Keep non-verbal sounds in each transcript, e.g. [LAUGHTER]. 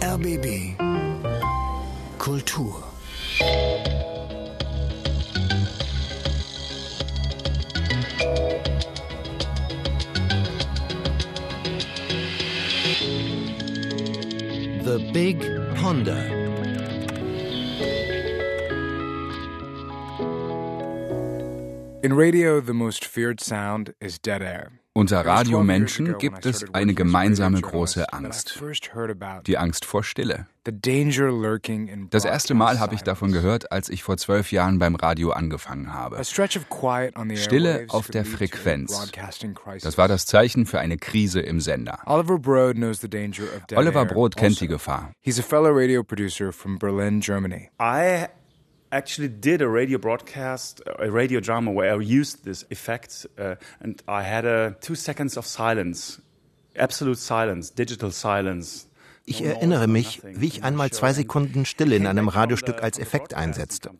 RBB Kultur. The Big Ponder. In radio, the most feared sound is dead air. Unter Radiomenschen gibt es eine gemeinsame große Angst. Die Angst vor Stille. Das erste Mal habe ich davon gehört, als ich vor zwölf Jahren beim Radio angefangen habe. Stille auf der Frequenz. Das war das Zeichen für eine Krise im Sender. Oliver Brod kennt die Gefahr. He's a fellow radio producer from Berlin, Germany. I actually did a radio broadcast, a radio drama where I used this effect, uh, and I had a two seconds of silence, absolute silence, digital silence. Ich erinnere mich, wie ich einmal zwei Sekunden Stille in einem Radiostück als Effekt einsetzte.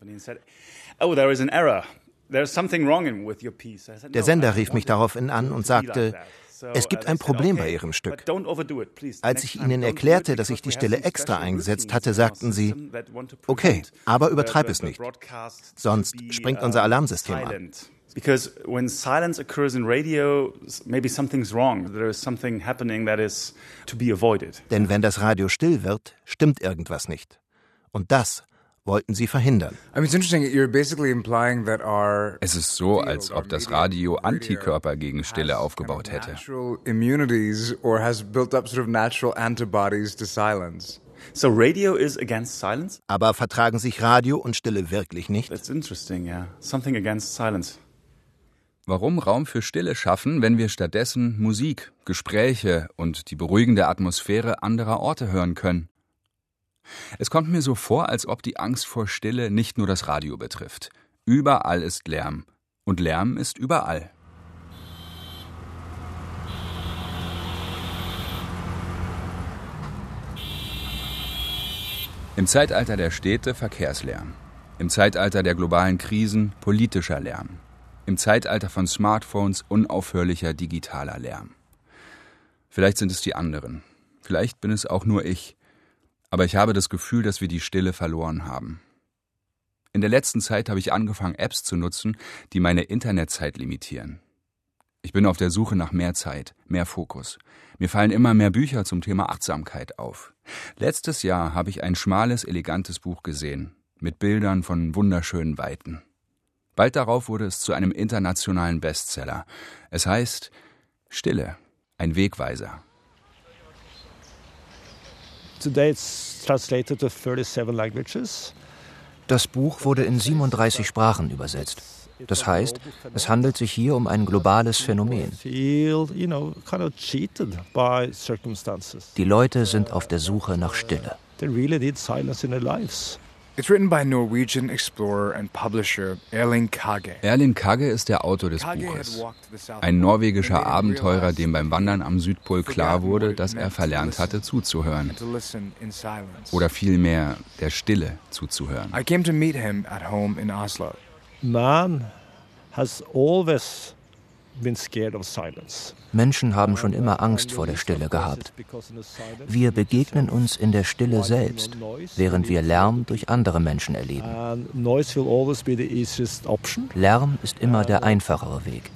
Oh, there is an error. Der Sender rief mich daraufhin an und sagte, es gibt ein Problem bei Ihrem Stück. Als ich Ihnen erklärte, dass ich die Stelle extra eingesetzt hatte, sagten Sie, okay, aber übertreib es nicht. Sonst springt unser Alarmsystem an. Because when silence occurs in radio, maybe something's wrong. There is something happening that is to be avoided. Denn wenn das Radio still wird, stimmt irgendwas nicht. Und das wollten sie verhindern. Es ist so, als ob das Radio Antikörper gegen Stille aufgebaut hätte. So radio is against silence? Aber vertragen sich Radio und Stille wirklich nicht? That's interesting, yeah. Something against silence. Warum Raum für Stille schaffen, wenn wir stattdessen Musik, Gespräche und die beruhigende Atmosphäre anderer Orte hören können? Es kommt mir so vor, als ob die Angst vor Stille nicht nur das Radio betrifft. Überall ist Lärm. Und Lärm ist überall. Im Zeitalter der Städte Verkehrslärm. Im Zeitalter der globalen Krisen politischer Lärm. Im Zeitalter von Smartphones unaufhörlicher digitaler Lärm. Vielleicht sind es die anderen. Vielleicht bin es auch nur ich. Aber ich habe das Gefühl, dass wir die Stille verloren haben. In der letzten Zeit habe ich angefangen, Apps zu nutzen, die meine Internetzeit limitieren. Ich bin auf der Suche nach mehr Zeit, mehr Fokus. Mir fallen immer mehr Bücher zum Thema Achtsamkeit auf. Letztes Jahr habe ich ein schmales, elegantes Buch gesehen, mit Bildern von wunderschönen Weiten. Bald darauf wurde es zu einem internationalen Bestseller. Es heißt Stille, ein Wegweiser. Das Buch wurde in 37 Sprachen übersetzt. Das heißt, es handelt sich hier um ein globales Phänomen. Die Leute sind auf der Suche nach Stille. It's written by Norwegian explorer and publisher Erling Kage. Erling Kage ist der Autor des Buches. Ein norwegischer Abenteurer, dem beim Wandern am Südpol klar wurde, dass er verlernt hatte zuzuhören. Oder vielmehr der Stille zuzuhören. I came to meet him at home in Oslo. Man has always Menschen haben schon immer Angst vor der Stille gehabt. Wir begegnen uns in der Stille selbst, während wir Lärm durch andere Menschen erleben. Lärm ist immer der einfachere Weg.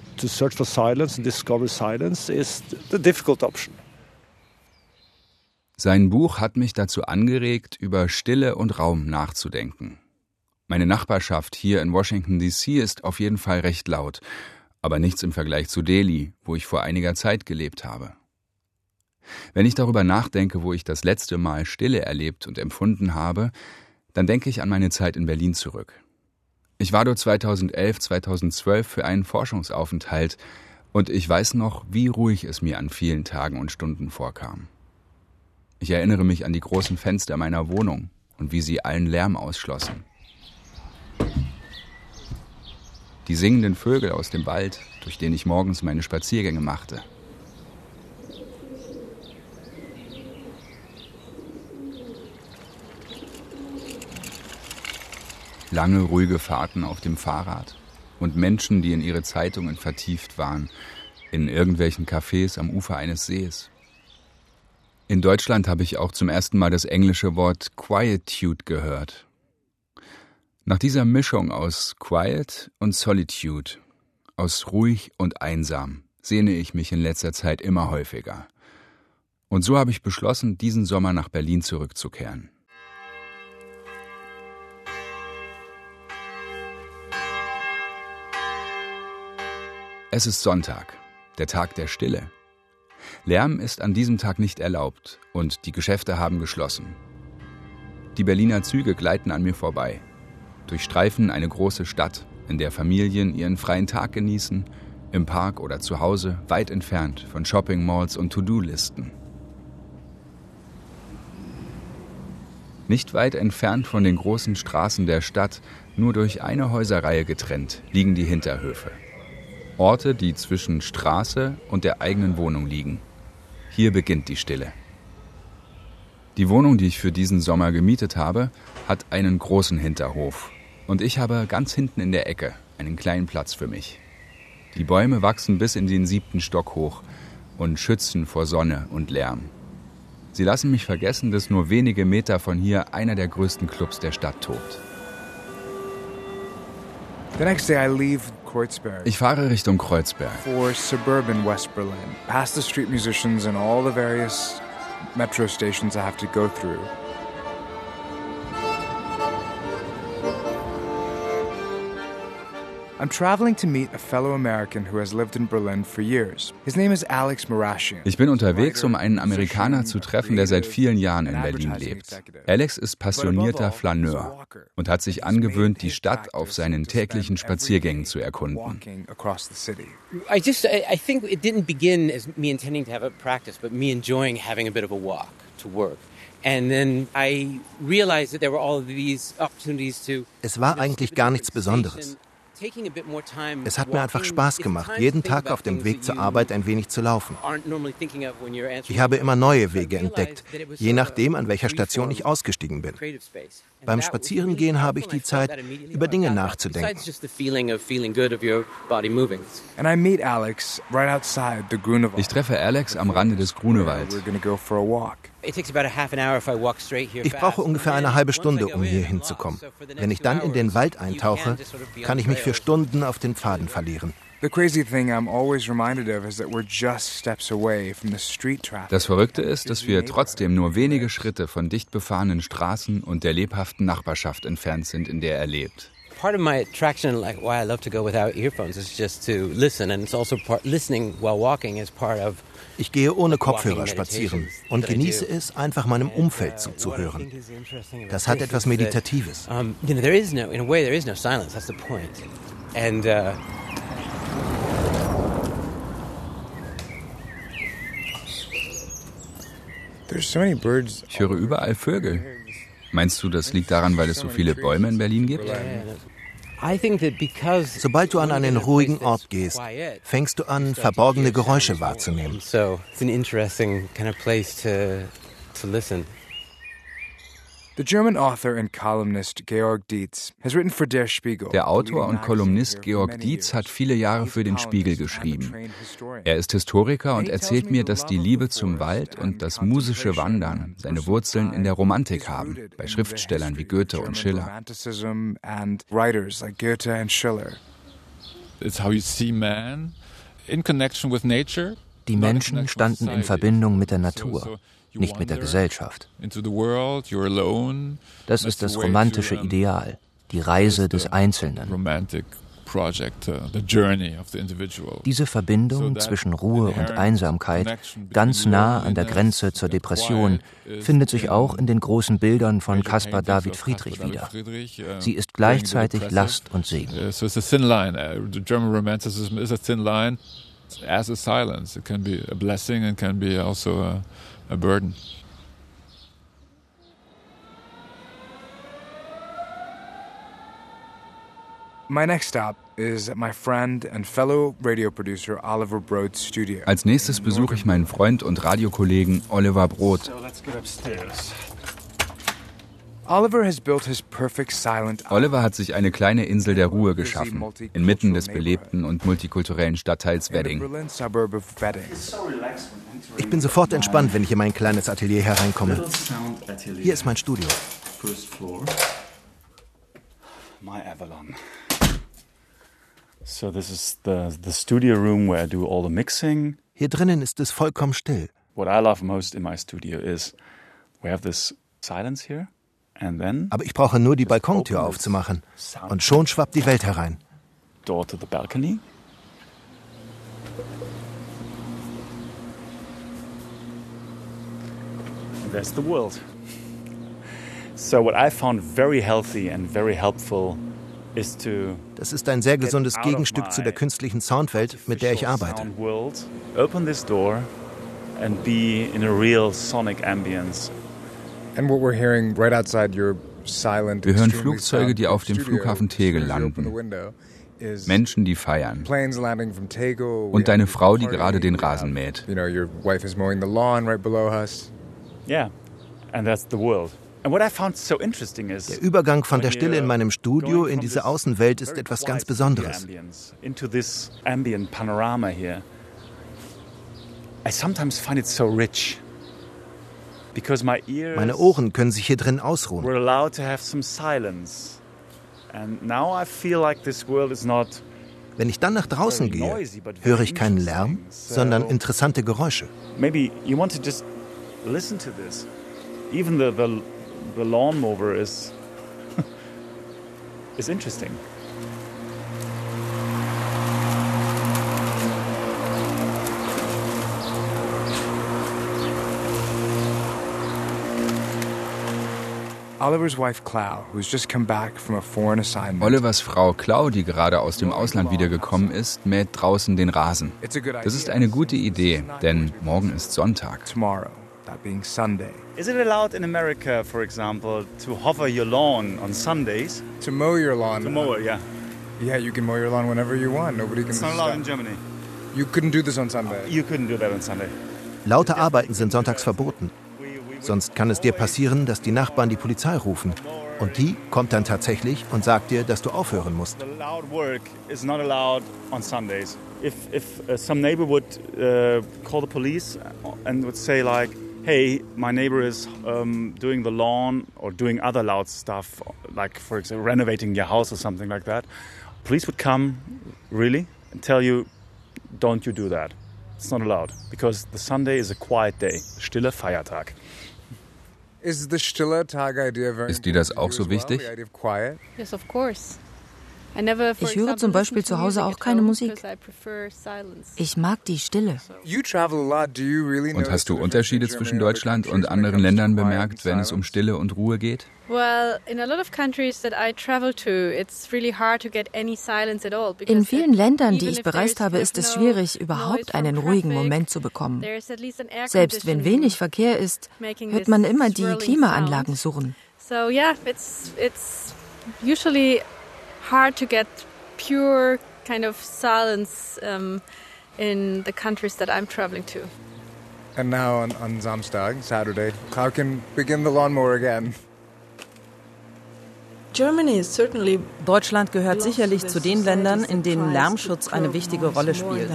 Sein Buch hat mich dazu angeregt, über Stille und Raum nachzudenken. Meine Nachbarschaft hier in Washington, DC ist auf jeden Fall recht laut aber nichts im Vergleich zu Delhi, wo ich vor einiger Zeit gelebt habe. Wenn ich darüber nachdenke, wo ich das letzte Mal Stille erlebt und empfunden habe, dann denke ich an meine Zeit in Berlin zurück. Ich war dort 2011, 2012 für einen Forschungsaufenthalt und ich weiß noch, wie ruhig es mir an vielen Tagen und Stunden vorkam. Ich erinnere mich an die großen Fenster meiner Wohnung und wie sie allen Lärm ausschlossen die singenden Vögel aus dem Wald, durch den ich morgens meine Spaziergänge machte. Lange, ruhige Fahrten auf dem Fahrrad und Menschen, die in ihre Zeitungen vertieft waren, in irgendwelchen Cafés am Ufer eines Sees. In Deutschland habe ich auch zum ersten Mal das englische Wort Quietude gehört. Nach dieser Mischung aus Quiet und Solitude, aus ruhig und einsam, sehne ich mich in letzter Zeit immer häufiger. Und so habe ich beschlossen, diesen Sommer nach Berlin zurückzukehren. Es ist Sonntag, der Tag der Stille. Lärm ist an diesem Tag nicht erlaubt und die Geschäfte haben geschlossen. Die Berliner Züge gleiten an mir vorbei, durchstreifen eine große Stadt, in der Familien ihren freien Tag genießen, im Park oder zu Hause, weit entfernt von Shopping-Malls und To-Do-Listen. Nicht weit entfernt von den großen Straßen der Stadt, nur durch eine Häuserreihe getrennt, liegen die Hinterhöfe. Orte, die zwischen Straße und der eigenen Wohnung liegen. Hier beginnt die Stille. Die Wohnung, die ich für diesen Sommer gemietet habe, hat einen großen Hinterhof. Und ich habe ganz hinten in der Ecke einen kleinen Platz für mich. Die Bäume wachsen bis in den siebten Stock hoch und schützen vor Sonne und Lärm. Sie lassen mich vergessen, dass nur wenige Meter von hier einer der größten Clubs der Stadt tobt. The next day I leave Kreuzberg. Ich fahre Richtung Kreuzberg. For suburban West Berlin, past the street musicians and all the various metro stations I have to go through. I'm traveling to meet a fellow American who has lived in Berlin for years. His name is Alex Marashian. Ich bin unterwegs, um einen Amerikaner zu treffen, der seit vielen Jahren in Berlin lebt. Alex ist passionierter Flaneur und hat sich angewöhnt, die Stadt auf seinen täglichen Spaziergängen zu erkunden. I just I think it didn't begin as me intending to have a practice, but me enjoying having a bit of a walk to work. And then I realized that there were all of these opportunities to Es war eigentlich gar nichts Besonderes. Es hat mir einfach Spaß gemacht, jeden Tag auf dem Weg zur Arbeit ein wenig zu laufen. Ich habe immer neue Wege entdeckt, je nachdem, an welcher Station ich ausgestiegen bin. Beim Spazierengehen habe ich die Zeit, über Dinge nachzudenken. Ich treffe Alex am Rande des Grunewalds. Ich brauche ungefähr eine halbe Stunde, um hier hinzukommen. Wenn ich dann in den Wald eintauche, kann ich mich für Stunden auf den Pfaden verlieren. Das Verrückte ist, dass wir trotzdem nur wenige Schritte von dicht befahrenen Straßen und der lebhaften Nachbarschaft entfernt sind, in der er lebt. Part of my attraction, like why I love to go without earphones, is just to listen, and it's also part listening while walking is part of ich gehe ohne Kopfhörer spazieren und genieße es, einfach meinem Umfeld zuzuhören. Das hat etwas Meditatives. Ich höre überall Vögel. Meinst du, das liegt daran, weil es so viele Bäume in Berlin gibt? Sobald du an einen ruhigen Ort gehst, fängst du an, verborgene Geräusche wahrzunehmen. Der Autor und Kolumnist Georg Dietz hat viele Jahre für den Spiegel geschrieben. Er ist Historiker und erzählt mir, dass die Liebe zum Wald und das musische Wandern seine Wurzeln in der Romantik haben, bei Schriftstellern wie Goethe und Schiller. It's how you see man in connection with nature. Die Menschen standen in Verbindung mit der Natur nicht mit der Gesellschaft. Das ist das romantische Ideal, die Reise des Einzelnen. Uh, Diese Verbindung zwischen Ruhe und Einsamkeit, ganz nah an der Grenze zur Depression, findet sich auch in den großen Bildern von Caspar David Friedrich wieder. Uh, Sie ist gleichzeitig Last und Segen. Uh, is as a silence. It can be a blessing and can be also a a burden. My next stop is at my friend and fellow radio producer Oliver Broad's studio. Als nächstes besuche ich meinen Freund und Radiokollegen Oliver Brod. So let's get upstairs. Oliver has built his perfect silent Oliver hat sich eine kleine Insel der Ruhe geschaffen, inmitten des belebten und multikulturellen Stadtteils Wedding. Ich bin sofort entspannt, wenn ich in mein kleines Atelier hereinkomme. Hier ist mein Studio. My Avalon. So this is the, the studio room where I do all the mixing. Hier drinnen ist es vollkommen still. What I love most in my studio is we have this silence here. Aber ich brauche nur die Balkontür aufzumachen. Und schon schwappt die Welt herein. Door to the balcony. There's the world. So what I found very healthy and very helpful is to das ist ein sehr gesundes Gegenstück zu der künstlichen Soundwelt, mit der ich arbeite. Open this door and be in a real sonic ambience wir hören Flugzeuge, die auf dem Flughafen Tegel landen. Menschen, die feiern. Und deine Frau, die gerade den Rasen mäht. Yeah, and that's the world. Der Übergang von der Stille in meinem Studio in diese Außenwelt ist etwas ganz Besonderes. Meine Ohren können sich hier drin ausruhen. Wenn ich dann nach draußen gehe, höre ich keinen Lärm, sondern interessante Geräusche. Maybe you want to just listen to this. Even the, the, the lawnmower is, [LAUGHS] is interesting. Olivers wife Clau, who's just come back from a foreign assignment. Olivers Frau Clau, die gerade aus dem Ausland wiedergekommen ist, mäht draußen den Rasen. Das ist eine gute Idee, denn morgen ist Sonntag. That being Sunday. Is it allowed in America, for example, to hover your lawn on Sundays? To mow your lawn? To mow it, yeah. Yeah, you can mow your lawn whenever you want. Nobody can. It's not allowed in Germany. You couldn't do this on Sunday. You couldn't do that on Sunday. Laute Arbeiten sind sonntags verboten. Sonst kann es dir passieren, dass die Nachbarn die Polizei rufen. Und die kommt dann tatsächlich und sagt dir, dass du aufhören musst. If, if uh, some neighbor would uh, call the police and would say like, hey, my neighbor is um, doing the lawn or doing other loud stuff, like for example, renovating your house or something like that, police would come, really, and tell you, don't you do that. It's not allowed because the Sunday is a quiet day, stille Feiertag. Ist dir das auch so wichtig? Yes, of course. Ich höre zum Beispiel zu Hause auch keine Musik. Ich mag die Stille. Und hast du Unterschiede zwischen Deutschland und anderen Ländern bemerkt, wenn es um Stille und Ruhe geht? In vielen Ländern, die ich bereist habe, ist es schwierig, überhaupt einen ruhigen Moment zu bekommen. Selbst wenn wenig Verkehr ist, hört man immer die Klimaanlagen surren. So yeah, it's it's usually hard to get pure kind of silence um, in the countries that I'm traveling to. And now on, on Samstag, Saturday, can begin the lawnmower again. Deutschland gehört sicherlich zu den Ländern, in denen Lärmschutz eine wichtige Rolle spielt.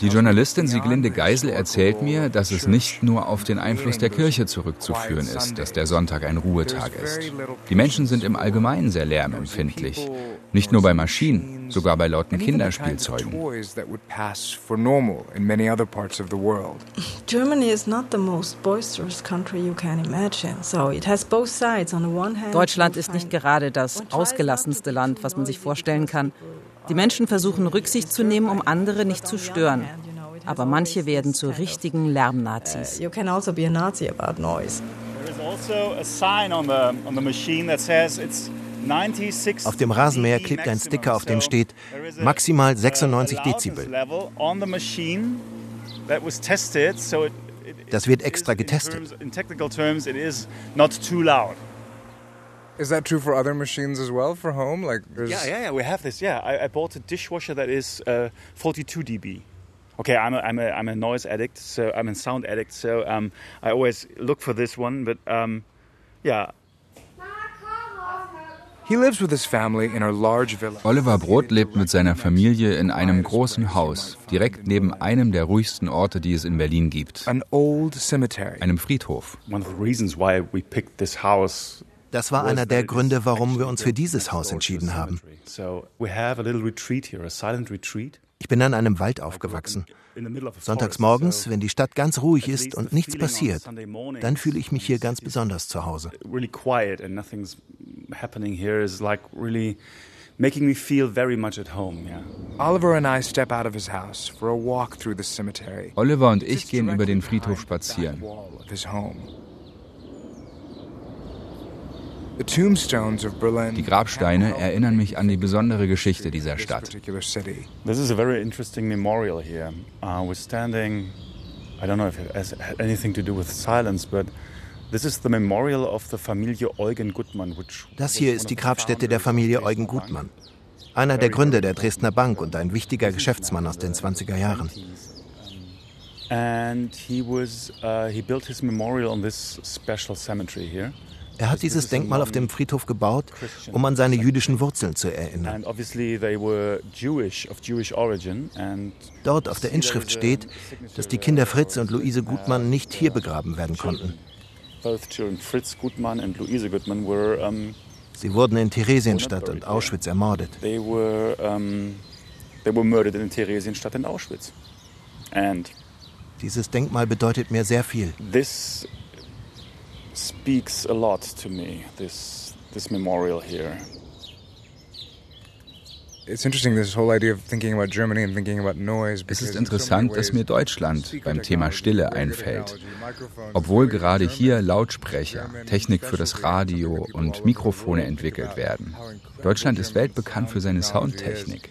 Die Journalistin Sieglinde Geisel erzählt mir, dass es nicht nur auf den Einfluss der Kirche zurückzuführen ist, dass der Sonntag ein Ruhetag ist. Die Menschen sind im Allgemeinen sehr lärmempfindlich. Nicht nur bei Maschinen, sogar bei lauten Kinderspielzeugen. Germany is not the most boisterous country you can imagine, so it has both sides. Deutschland ist nicht gerade das ausgelassenste Land, was man sich vorstellen kann. Die Menschen versuchen Rücksicht zu nehmen, um andere nicht zu stören. Aber manche werden zu richtigen Lärmnazis. You can also be a Nazi about noise. Auf dem Rasenmäher klebt ein Sticker, auf dem steht maximal 96 Dezibel. Das wird extra getestet. Is that true for other machines as well for home? Like yeah, yeah, yeah. We have this. Yeah, I, I bought a dishwasher that is uh, 42 dB. okay, I'm a, I'm a, I'm a noise addict, so I'm a sound addict, so um, I always look for this one. But um, yeah. He lives with his family in a large villa. Oliver Brot lebt mit seiner Familie in einem großen Haus, direkt neben einem der ruhigsten Orte, die es in Berlin gibt. An old cemetery. Einem Friedhof. One of the reasons why we picked this house das war einer der Gründe, warum wir uns für dieses Haus entschieden haben. Ich bin an einem Wald aufgewachsen. Sonntags morgens, wenn die Stadt ganz ruhig ist und nichts passiert, dann fühle ich mich hier ganz besonders zu Hause. Making me feel very much at home. Yeah. Oliver and I step out of his house for a walk through the cemetery. Oliver und ich gehen über den Friedhof spazieren. Die Grabsteine erinnern mich an die besondere Geschichte dieser Stadt. This is a very interesting memorial here. Uh, we're standing, I don't know if it has anything to do with silence, but This is the memorial of the Familie Eugen Gutmann, which das hier ist die Grabstätte der Familie Eugen Gutmann, einer der Gründer der Dresdner Bank und ein wichtiger Geschäftsmann aus den 20er Jahren. And he was uh, he built his memorial on this special cemetery here. Er hat dieses Denkmal auf dem Friedhof gebaut, um an seine jüdischen Wurzeln zu erinnern. Dort auf der Inschrift steht, dass die Kinder Fritz und Luise Gutmann nicht hier begraben werden konnten. Sie wurden in Theresienstadt und Auschwitz ermordet. Dieses Denkmal bedeutet mir sehr viel speaks a lot to me, this, this memorial here. Es ist interessant, dass mir Deutschland beim Thema Stille einfällt. Obwohl gerade hier Lautsprecher, Technik für das Radio und Mikrofone entwickelt werden. Deutschland ist weltbekannt für seine Soundtechnik.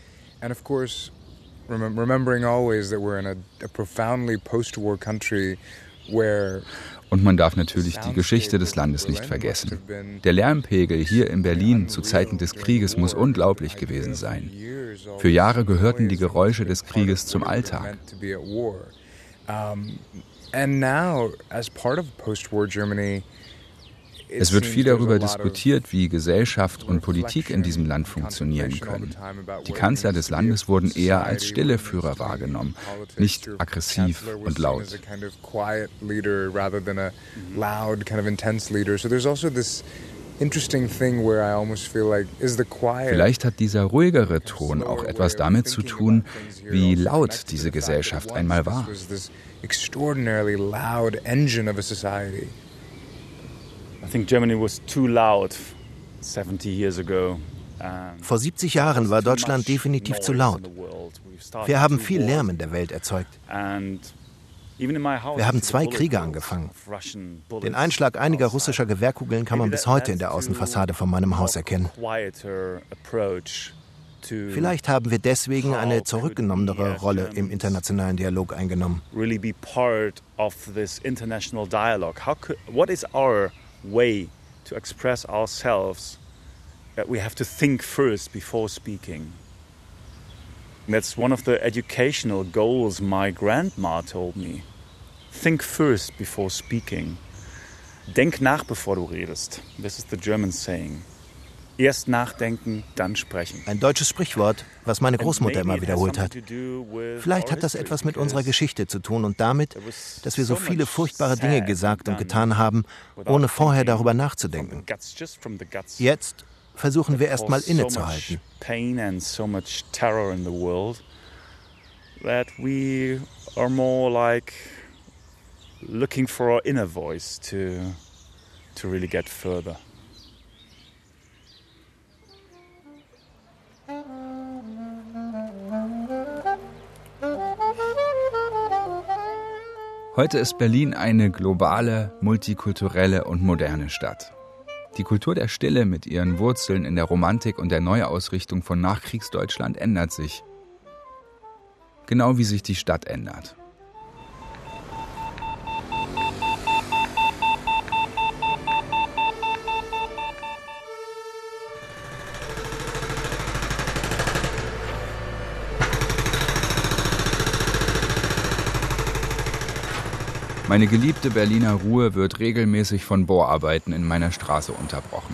Und man darf natürlich die Geschichte des Landes nicht vergessen. Der Lärmpegel hier in Berlin zu Zeiten des Krieges muss unglaublich gewesen sein. Für Jahre gehörten die Geräusche des Krieges zum Alltag. And now, as part of post-war Germany, es wird viel darüber diskutiert, wie Gesellschaft und Politik in diesem Land funktionieren können. Die Kanzler des Landes wurden eher als stille Führer wahrgenommen, nicht aggressiv und laut. Vielleicht hat dieser ruhigere Ton auch etwas damit zu tun, wie laut diese Gesellschaft einmal war. Extraordinarily loud engine of a society. Vor 70 Jahren war Deutschland definitiv zu laut. Wir haben viel Lärm in der Welt erzeugt. Wir haben zwei Kriege angefangen. Den Einschlag einiger russischer Gewehrkugeln kann man bis heute in der Außenfassade von meinem Haus erkennen. Vielleicht haben wir deswegen eine zurückgenommenere Rolle im internationalen Dialog eingenommen way to express ourselves that we have to think first before speaking. That's one of the educational goals my grandma told me. Think first before speaking. Denk nach, bevor du redest. This is the German saying. Erst nachdenken, dann sprechen. Ein deutsches Sprichwort, was meine Großmutter immer wiederholt hat. Vielleicht hat das etwas mit unserer Geschichte zu tun und damit, dass wir so viele furchtbare Dinge gesagt und getan haben, ohne vorher darüber nachzudenken. Jetzt versuchen wir erstmal innezuhalten. That we are more like looking for our inner voice to, to really get further. Heute ist Berlin eine globale, multikulturelle und moderne Stadt. Die Kultur der Stille mit ihren Wurzeln in der Romantik und der Neuausrichtung von Nachkriegsdeutschland ändert sich. Genau wie sich die Stadt ändert. Meine geliebte Berliner Ruhe wird regelmäßig von Bohrarbeiten in meiner Straße unterbrochen.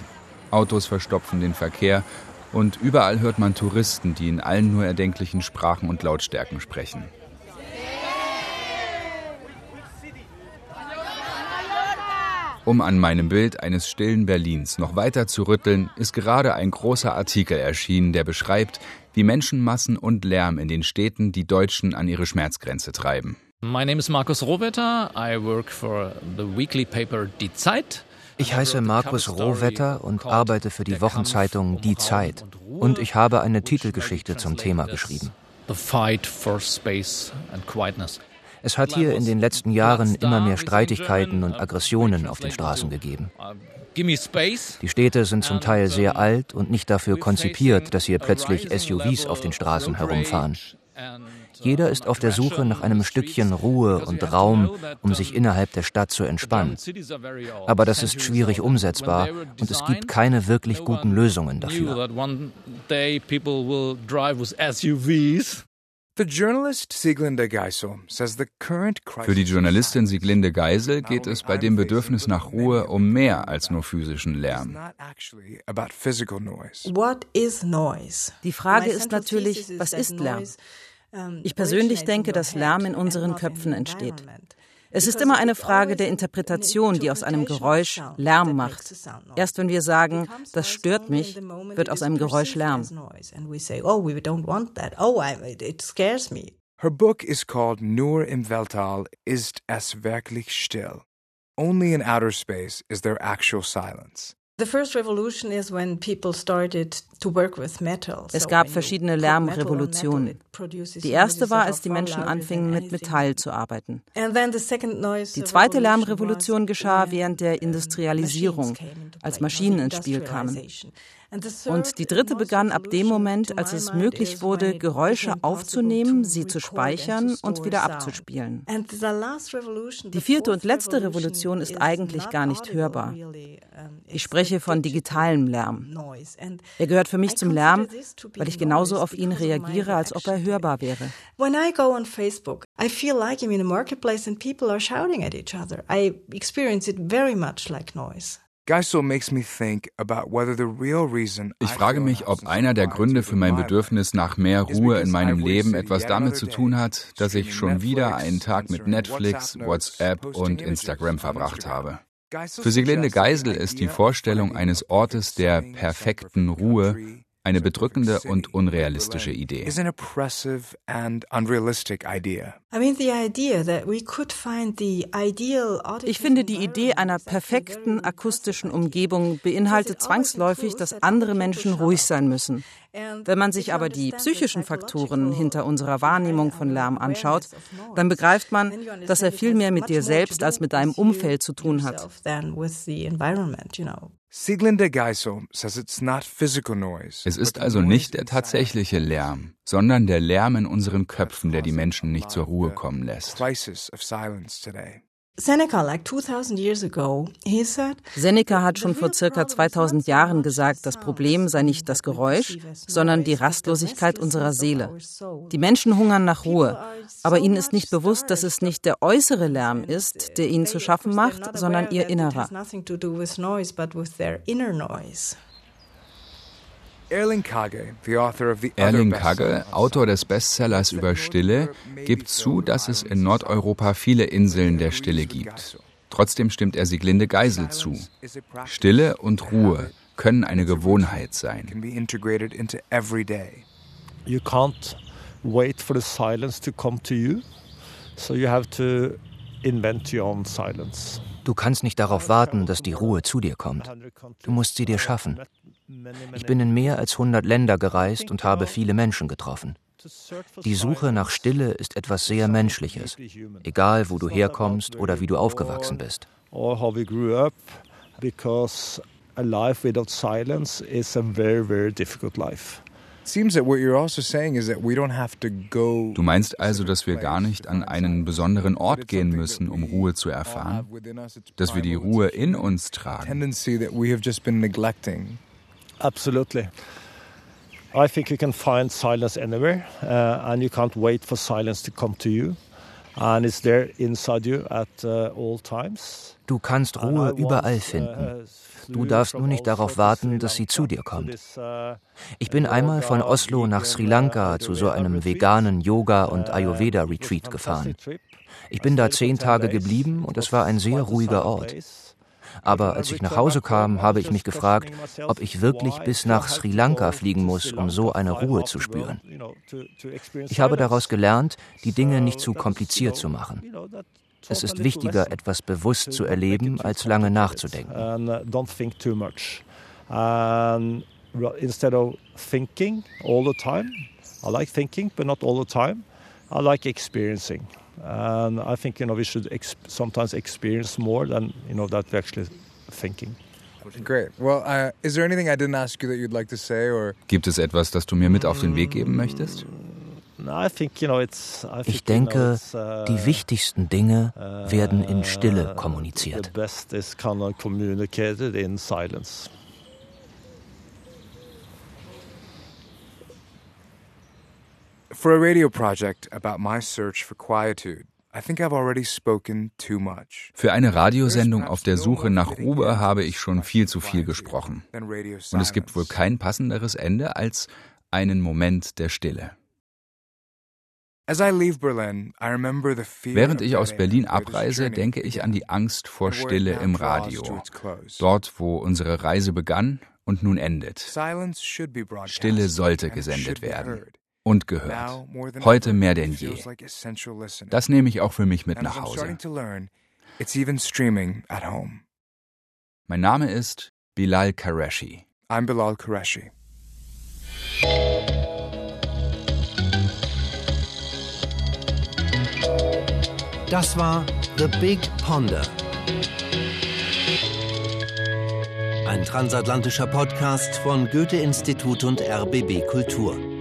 Autos verstopfen den Verkehr und überall hört man Touristen, die in allen nur erdenklichen Sprachen und Lautstärken sprechen. Um an meinem Bild eines stillen Berlins noch weiter zu rütteln, ist gerade ein großer Artikel erschienen, der beschreibt, wie Menschenmassen und Lärm in den Städten die Deutschen an ihre Schmerzgrenze treiben. My name is Markus Rohwetter. I work for the weekly paper Die Zeit. Ich heiße Markus Rohwetter und arbeite für die Wochenzeitung Die Zeit. Und ich habe eine Titelgeschichte zum Thema geschrieben. The Fight for Space and Quietness. Es hat hier in den letzten Jahren immer mehr Streitigkeiten und Aggressionen auf den Straßen gegeben. Die Städte sind zum Teil sehr alt und nicht dafür konzipiert, dass hier plötzlich SUVs auf den Straßen herumfahren. Jeder ist auf der Suche nach einem Stückchen Ruhe und Raum, um sich innerhalb der Stadt zu entspannen. Aber das ist schwierig umsetzbar und es gibt keine wirklich guten Lösungen dafür. Für die Journalistin Sieglinde Geisel geht es bei dem Bedürfnis nach Ruhe um mehr als nur physischen Lärm. Die Frage ist natürlich, was ist Lärm? Ich persönlich denke, dass Lärm in unseren Köpfen entsteht. Es ist immer eine Frage der Interpretation, die aus einem Geräusch Lärm macht. Erst wenn wir sagen, das stört mich, wird aus einem Geräusch Lärm. Her book is called Nur im Weltall ist es wirklich still. Only in outer space is there actual silence. Es gab verschiedene Lärmrevolutionen. Die erste war, als die Menschen anfingen, mit Metall zu arbeiten. Die zweite Lärmrevolution geschah während der Industrialisierung, als Maschinen ins Spiel kamen. Und die dritte begann ab dem Moment, als es möglich wurde, Geräusche aufzunehmen, sie zu speichern und wieder abzuspielen. Die vierte und letzte Revolution ist eigentlich gar nicht hörbar. Ich spreche von digitalem Lärm. Er gehört für mich zum Lärm, weil ich genauso auf ihn reagiere, als ob er hörbar wäre. When I go on Facebook, I feel like I'm in a marketplace and people are shouting at each other. I experience it very much like noise. Ich frage mich, ob einer der Gründe für mein Bedürfnis nach mehr Ruhe in meinem Leben etwas damit zu tun hat, dass ich schon wieder einen Tag mit Netflix, WhatsApp und Instagram verbracht habe. Für Sieglinde Geisel ist die Vorstellung eines Ortes der perfekten Ruhe eine bedrückende und unrealistische Idee. Ich finde, die Idee einer perfekten akustischen Umgebung beinhaltet zwangsläufig, dass andere Menschen ruhig sein müssen. Wenn man sich aber die psychischen Faktoren hinter unserer Wahrnehmung von Lärm anschaut, dann begreift man, dass er viel mehr mit dir selbst als mit deinem Umfeld zu tun hat. Es ist also nicht der tatsächliche Lärm, sondern der Lärm in unseren Köpfen, der die Menschen nicht zur Ruhe kommen lässt. Seneca hat schon vor circa 2000 Jahren gesagt, das Problem sei nicht das Geräusch, sondern die Rastlosigkeit unserer Seele. Die Menschen hungern nach Ruhe, aber ihnen ist nicht bewusst, dass es nicht der äußere Lärm ist, der ihnen zu schaffen macht, sondern ihr innerer. Erling Kage, Autor des Bestsellers über Stille, gibt zu, dass es in Nordeuropa viele Inseln der Stille gibt. Trotzdem stimmt er Sieglinde Geisel zu. Stille und Ruhe können eine Gewohnheit sein. You can't wait for the silence to come to you, so you have to invent your own silence. Du kannst nicht darauf warten, dass die Ruhe zu dir kommt. Du musst sie dir schaffen. Ich bin in mehr als 100 Länder gereist und habe viele Menschen getroffen. Die Suche nach Stille ist etwas sehr Menschliches, egal wo du herkommst oder wie du aufgewachsen bist. A life without silence is a very, very difficult life. Du meinst also, dass wir gar nicht an einen besonderen Ort gehen müssen, um Ruhe zu erfahren? Dass wir die Ruhe in uns tragen? Absolutely. I think you can find silence anywhere, uh, and you can't wait for silence to come to you. And it's there inside you at uh, all times. Du kannst Ruhe überall finden. Du darfst nur nicht darauf warten, dass sie zu dir kommt. Ich bin einmal von Oslo nach Sri Lanka zu so einem veganen Yoga- und Ayurveda-Retreat gefahren. Ich bin da zehn Tage geblieben und es war ein sehr ruhiger Ort. Aber als ich nach Hause kam, habe ich mich gefragt, ob ich wirklich bis nach Sri Lanka fliegen muss, um so eine Ruhe zu spüren. Ich habe daraus gelernt, die Dinge nicht zu kompliziert zu machen. Es ist wichtiger, etwas bewusst zu erleben, als lange nachzudenken. Instead of thinking all the time, I like thinking, but not all the time. I like experiencing. And I think you know we should ex sometimes experience more than you know that we're actually thinking. Great. Well, uh, is there anything I didn't ask you that you'd like to say, or? Gibt es etwas, das du mir mit auf den Weg geben möchtest? Ich denke, uh, die wichtigsten Dinge werden in Stille kommuniziert. The best is kind of communicated in silence. For a radio project about my search for quietude, Für eine Radiosendung auf der Suche nach Ruhe habe ich schon viel zu viel gesprochen. Und es gibt wohl kein passenderes Ende als einen Moment der Stille. Während ich aus Berlin abreise, denke ich an die Angst vor Stille im Radio. Dort, wo unsere Reise begann und nun endet. Stille sollte gesendet werden und gehört. Heute mehr denn je. Das nehme ich auch für mich mit nach Hause. Mein Name ist Bilal Qureshi. I'm Bilal Qureshi. Das war The Big Ponder. Ein transatlantischer Podcast von Goethe-Institut und RBB Kultur.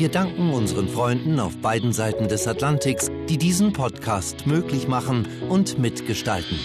Wir danken unseren Freunden auf beiden Seiten des Atlantiks, die diesen Podcast möglich machen und mitgestalten.